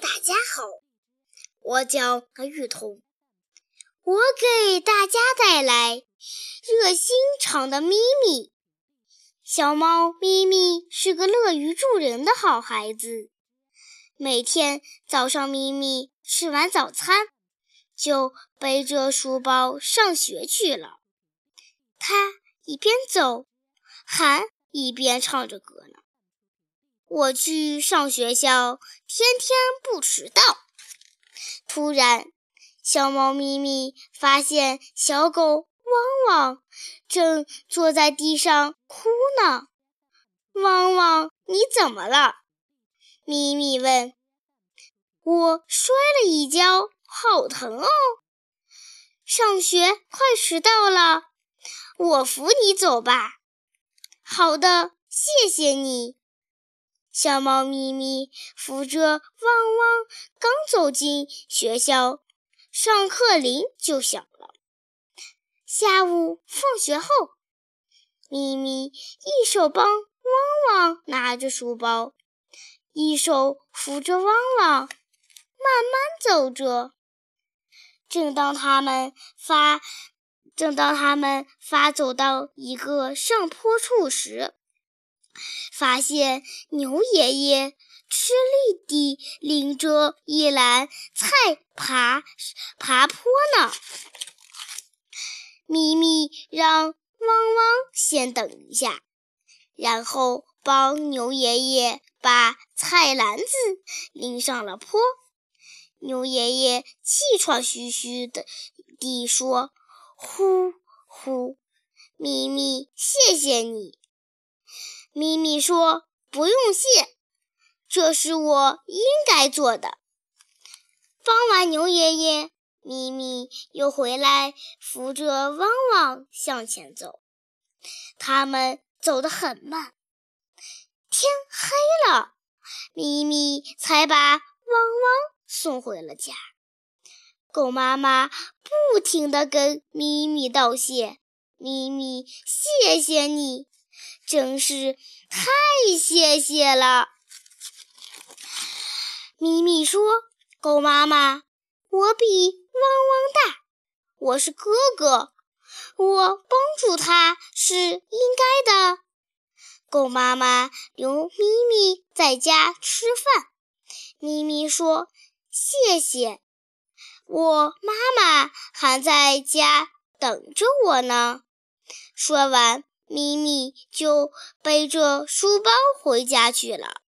大家好，我叫玉彤，我给大家带来热心肠的咪咪。小猫咪咪是个乐于助人的好孩子。每天早上，咪咪吃完早餐，就背着书包上学去了。它一边走，还一边唱着歌呢。我去上学校，天天不迟到。突然，小猫咪咪发现小狗汪汪正坐在地上哭呢。汪汪，你怎么了？咪咪问。我摔了一跤，好疼哦。上学快迟到了，我扶你走吧。好的，谢谢你。小猫咪咪扶着汪汪，刚走进学校，上课铃就响了。下午放学后，咪咪一手帮汪汪拿着书包，一手扶着汪汪，慢慢走着。正当他们发正当他们发走到一个上坡处时，发现牛爷爷吃力地拎着一篮菜爬爬坡呢。咪咪让汪汪先等一下，然后帮牛爷爷把菜篮子拎上了坡。牛爷爷气喘吁吁的地说：“呼呼，咪咪，谢谢你。”咪咪说：“不用谢，这是我应该做的。”帮完牛爷爷，咪咪又回来扶着汪汪向前走。他们走得很慢，天黑了，咪咪才把汪汪送回了家。狗妈妈不停地跟咪咪道谢：“咪咪，谢谢你。”真是太谢谢了，咪咪说：“狗妈妈，我比汪汪大，我是哥哥，我帮助他是应该的。”狗妈妈留咪咪在家吃饭，咪咪说：“谢谢，我妈妈还在家等着我呢。”说完。咪咪就背着书包回家去了。